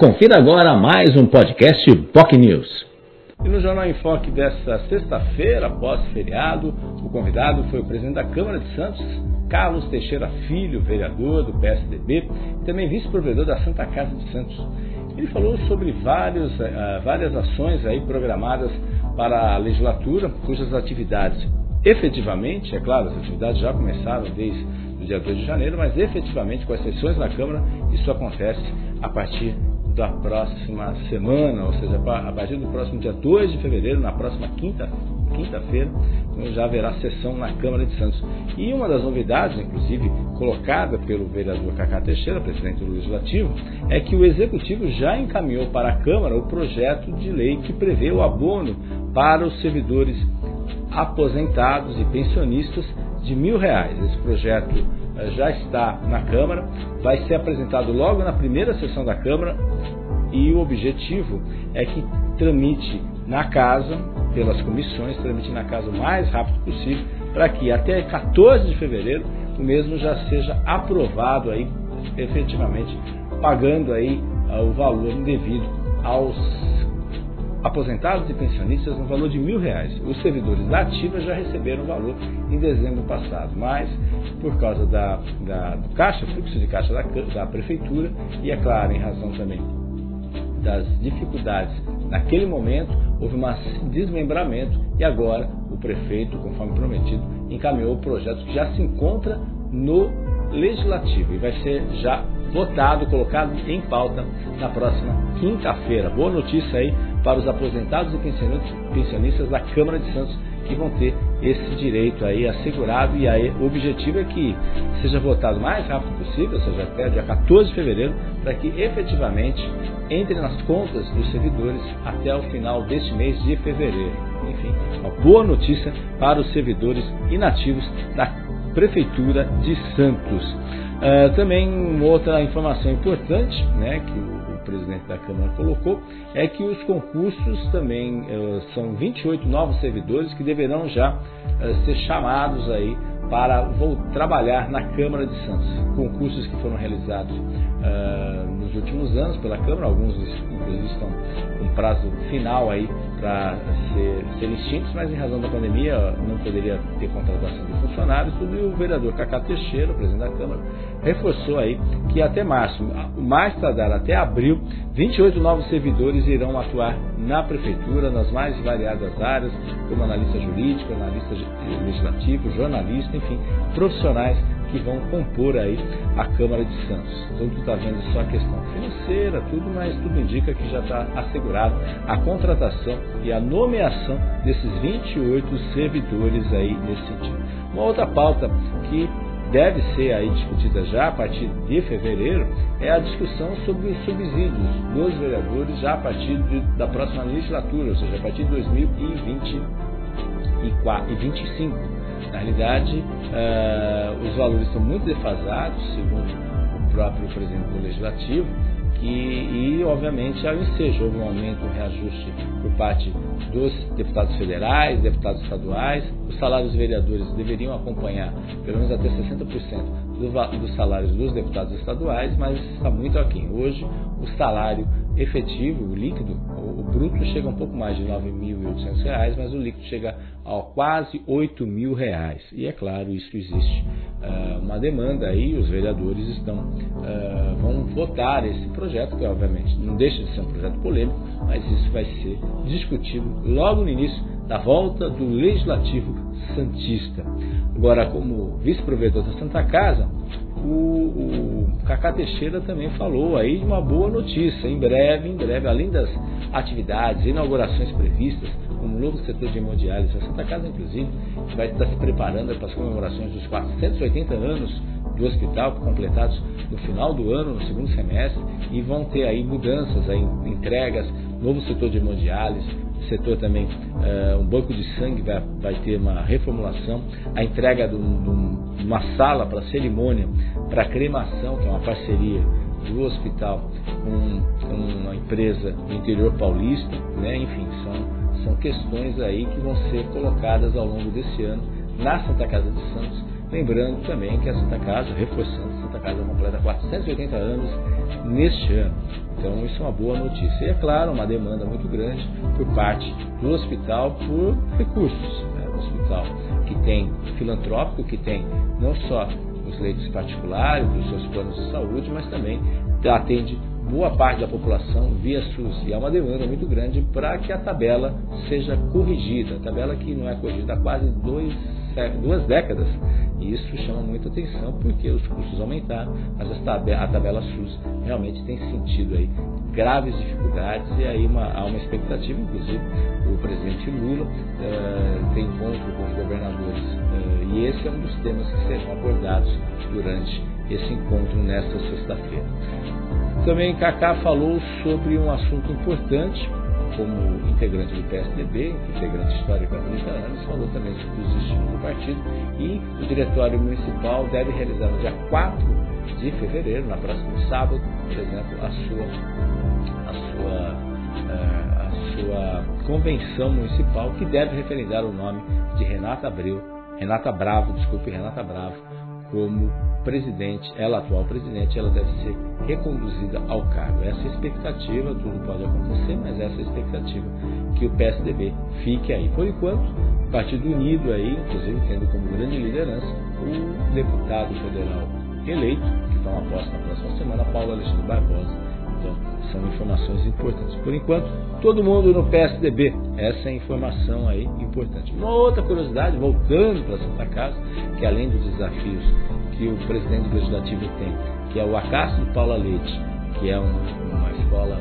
Confira agora mais um podcast POC News. E no Jornal em Foque desta sexta-feira, após feriado, o convidado foi o presidente da Câmara de Santos, Carlos Teixeira Filho, vereador do PSDB e também vice-provedor da Santa Casa de Santos. Ele falou sobre vários, uh, várias ações aí programadas para a legislatura, cujas atividades efetivamente, é claro, as atividades já começaram desde o dia 2 de janeiro, mas efetivamente com as sessões na Câmara, isso acontece a partir da próxima semana, ou seja, a partir do próximo dia 2 de fevereiro, na próxima quinta, quinta-feira, então já haverá sessão na Câmara de Santos. E uma das novidades, inclusive colocada pelo vereador Cacá Teixeira, presidente do Legislativo, é que o Executivo já encaminhou para a Câmara o projeto de lei que prevê o abono para os servidores aposentados e pensionistas de mil reais. Esse projeto já está na Câmara, vai ser apresentado logo na primeira sessão da Câmara e o objetivo é que tramite na casa, pelas comissões, tramite na casa o mais rápido possível, para que até 14 de fevereiro o mesmo já seja aprovado aí efetivamente, pagando aí uh, o valor devido aos aposentados e pensionistas no valor de mil reais. Os servidores da ativa já receberam o valor em dezembro passado, mas por causa da, da do caixa, fluxo de caixa da, da prefeitura e, é claro, em razão também das dificuldades naquele momento, houve um desmembramento e agora o prefeito, conforme prometido, encaminhou o projeto que já se encontra no legislativo e vai ser já votado, colocado em pauta na próxima quinta-feira. Boa notícia aí para os aposentados e pensionistas da Câmara de Santos que vão ter esse direito aí assegurado e aí o objetivo é que seja votado o mais rápido possível, ou seja, até dia 14 de fevereiro, para que efetivamente entre nas contas dos servidores até o final deste mês de fevereiro. Enfim, uma boa notícia para os servidores inativos da Prefeitura de Santos. Uh, também outra informação importante, né, que o, o, presidente da Câmara colocou, é que os concursos também uh, são 28 novos servidores que deverão já uh, ser chamados aí para vou trabalhar na Câmara de Santos. Concursos que foram realizados nos últimos anos pela Câmara, alguns inclusive estão com prazo final aí para ser, ser extintos, mas em razão da pandemia não poderia ter contratação de funcionários, e o vereador Cacá Teixeira, presidente da Câmara, reforçou aí que até março, mais tardar até abril, 28 novos servidores irão atuar na prefeitura, nas mais variadas áreas, como analista jurídico, analista legislativo, jornalista, enfim, profissionais que vão compor aí a Câmara de Santos. Então tu está vendo só a questão financeira, tudo, mas tudo indica que já está assegurado a contratação e a nomeação desses 28 servidores aí nesse sentido. Uma outra pauta que deve ser aí discutida já a partir de fevereiro é a discussão sobre os subsídios dos vereadores já a partir de, da próxima legislatura, ou seja, a partir de 2025. Na realidade, uh, os valores são muito defasados, segundo o próprio presidente do Legislativo, e, e, obviamente, ao ensejo, houve um aumento, um reajuste por parte dos deputados federais, deputados estaduais. Os salários dos vereadores deveriam acompanhar pelo menos até 60% do, dos salários dos deputados estaduais, mas está muito aquém. Hoje, o salário efetivo, o líquido, bruto chega um pouco mais de R$ 9.800, mas o líquido chega a quase 8.000 reais. E é claro, isso existe uh, uma demanda aí, os vereadores estão uh, vão votar esse projeto, que obviamente não deixa de ser um projeto polêmico, mas isso vai ser discutido logo no início da volta do Legislativo Santista. Agora, como vice-provedor da Santa Casa, o, o Cacá Teixeira também falou aí de uma boa notícia. Em breve, em breve, além das atividades, inaugurações previstas, como novo setor de hemodiálise, a Santa Casa, inclusive, vai estar se preparando para as comemorações dos 480 anos do hospital, completados no final do ano, no segundo semestre, e vão ter aí mudanças, aí, entregas, novo setor de hemodiálise, setor também, uh, um banco de sangue vai, vai ter uma reformulação, a entrega de, um, de uma sala para cerimônia, para cremação, que é uma parceria do hospital com, com uma empresa do interior paulista, né? enfim, são, são questões aí que vão ser colocadas ao longo desse ano na Santa Casa de Santos, lembrando também que a Santa Casa, reforçando, Santa Casa completa 480 anos neste ano. Então isso é uma boa notícia. E é claro, uma demanda muito grande por parte do hospital por recursos. Né? Hospital que tem filantrópico, que tem não só os leitos particulares, os seus planos de saúde, mas também atende boa parte da população via SUS. E há uma demanda muito grande para que a tabela seja corrigida. A tabela que não é corrigida há quase dois, duas décadas. E isso chama muita atenção porque os custos aumentaram, mas a tabela SUS realmente tem sentido aí graves dificuldades e aí uma, há uma expectativa, inclusive o presidente Lula uh, tem encontro com os governadores uh, e esse é um dos temas que serão abordados durante esse encontro nesta sexta-feira. Também Kaká falou sobre um assunto importante, como integrante do PSDB, integrante histórico há 30 anos, falou também sobre os destinos do partido e o Diretório Municipal deve realizar no dia 4 de fevereiro, na próxima sábado, por exemplo, a sua, a sua, uh, a sua convenção municipal, que deve referendar o nome de Renata Abreu, Renata Bravo, desculpe, Renata Bravo, como presidente, ela atual presidente, ela deve ser reconduzida ao cargo. Essa é a expectativa, tudo pode acontecer, mas essa é a expectativa que o PSDB fique aí. Por enquanto, Partido Unido aí, inclusive tendo como grande liderança o deputado federal eleito, que toma posse na próxima semana, Paulo Alexandre Barbosa. Então, são informações importantes. Por enquanto, todo mundo no PSDB. Essa é a informação aí importante. Uma outra curiosidade, voltando para a Santa Casa, que além dos desafios que o presidente do Legislativo tem, que é o Acácio de Paula Leite, que é um, uma escola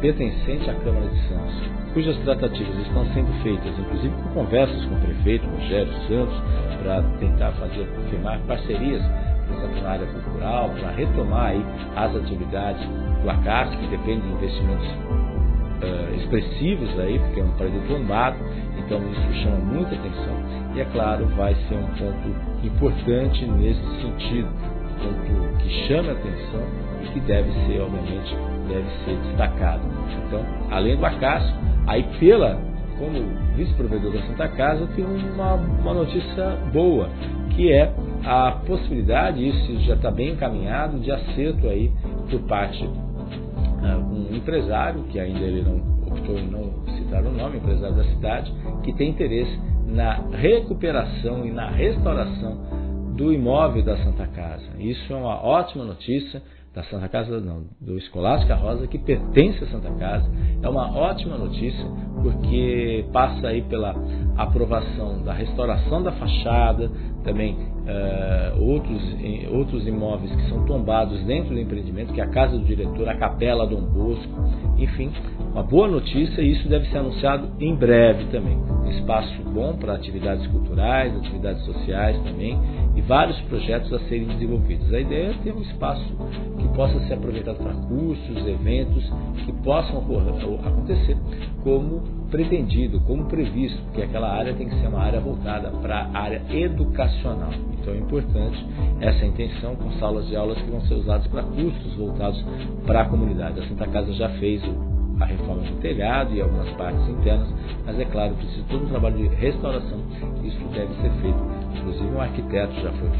pertencente à Câmara de Santos, cujas tratativas estão sendo feitas, inclusive com conversas com o prefeito Rogério Santos, para tentar fazer, firmar parcerias, exemplo, na área cultural, para retomar aí as atividades do Acácio, que depende de investimentos uh, expressivos aí, porque é um prédio tombado, então isso chama muita atenção e é claro, vai ser um ponto importante nesse sentido, um ponto que chama atenção e que deve ser, obviamente, deve ser destacado. Então, além do Acácio, aí pela, como vice-provedor da Santa Casa, eu tenho uma, uma notícia boa, que é a possibilidade, isso já está bem encaminhado, de acerto aí por parte um empresário, que ainda ele não optou em não citar o nome, empresário da cidade, que tem interesse na recuperação e na restauração do imóvel da Santa Casa. Isso é uma ótima notícia da Santa Casa, não, do Escolástica Rosa, que pertence à Santa Casa. É uma ótima notícia, porque passa aí pela aprovação da restauração da fachada, também uh, outros, outros imóveis que são tombados dentro do empreendimento, que é a casa do diretor, a capela Dom Bosco, enfim, uma boa notícia e isso deve ser anunciado em breve também. Espaço bom para atividades culturais, atividades sociais também e vários projetos a serem desenvolvidos. A ideia é ter um espaço que possa ser aproveitado para cursos, eventos que possam acontecer como pretendido, como previsto, porque aquela área tem que ser uma área voltada para a área educacional. Então é importante essa intenção com salas de aulas que vão ser usadas para cursos voltados para a comunidade. A Santa Casa já fez a reforma do telhado e algumas partes internas, mas é claro, precisa todo um trabalho de restauração. Isso deve ser feito. Inclusive um arquiteto já foi,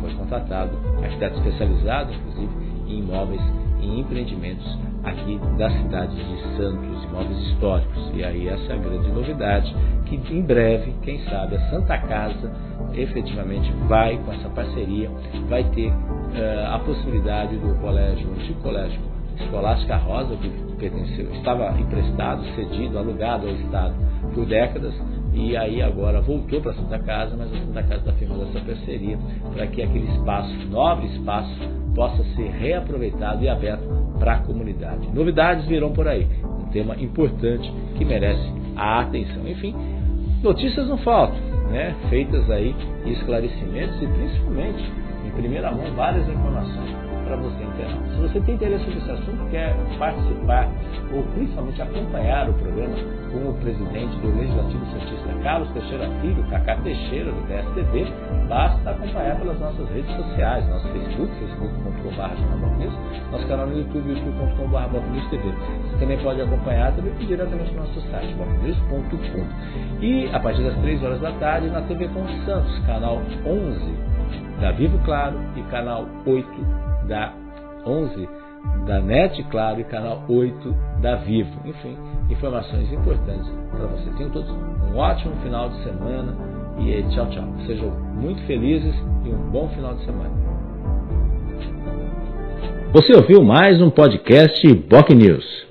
foi contratado, arquiteto especializado, inclusive, em imóveis e empreendimentos aqui da cidade de Santos, imóveis históricos. E aí essa é a grande novidade, que em breve, quem sabe, a Santa Casa efetivamente vai, com essa parceria, vai ter uh, a possibilidade do colégio, antigo colégio Escolástica Rosa, que pertenceu, estava emprestado, cedido, alugado ao Estado por décadas, e aí agora voltou para a Santa Casa, mas a Santa Casa está firmando essa parceria para que aquele espaço, nobre espaço, possa ser reaproveitado e aberto para a comunidade. Novidades virão por aí, um tema importante que merece a atenção. Enfim, notícias não faltam, né? feitas aí, esclarecimentos e principalmente, em primeira mão, várias informações para você. Se você tem interesse nesse assunto, quer participar ou principalmente acompanhar o programa com o presidente do Legislativo Santista Carlos Teixeira Filho, Cacá Teixeira, do PSDB, basta acompanhar pelas nossas redes sociais, nosso Facebook, facebook.com.br, nosso canal no YouTube, youtube.com.br TV. Você também pode acompanhar também diretamente no nosso site, bocnews.com. E a partir das 3 horas da tarde, na TV com Santos, canal 11 da Vivo Claro e canal 8 da 11 da NET Claro e canal 8 da Vivo. Enfim, informações importantes para você. Tenham todos um ótimo final de semana e tchau, tchau. Sejam muito felizes e um bom final de semana. Você ouviu mais um podcast Boc News.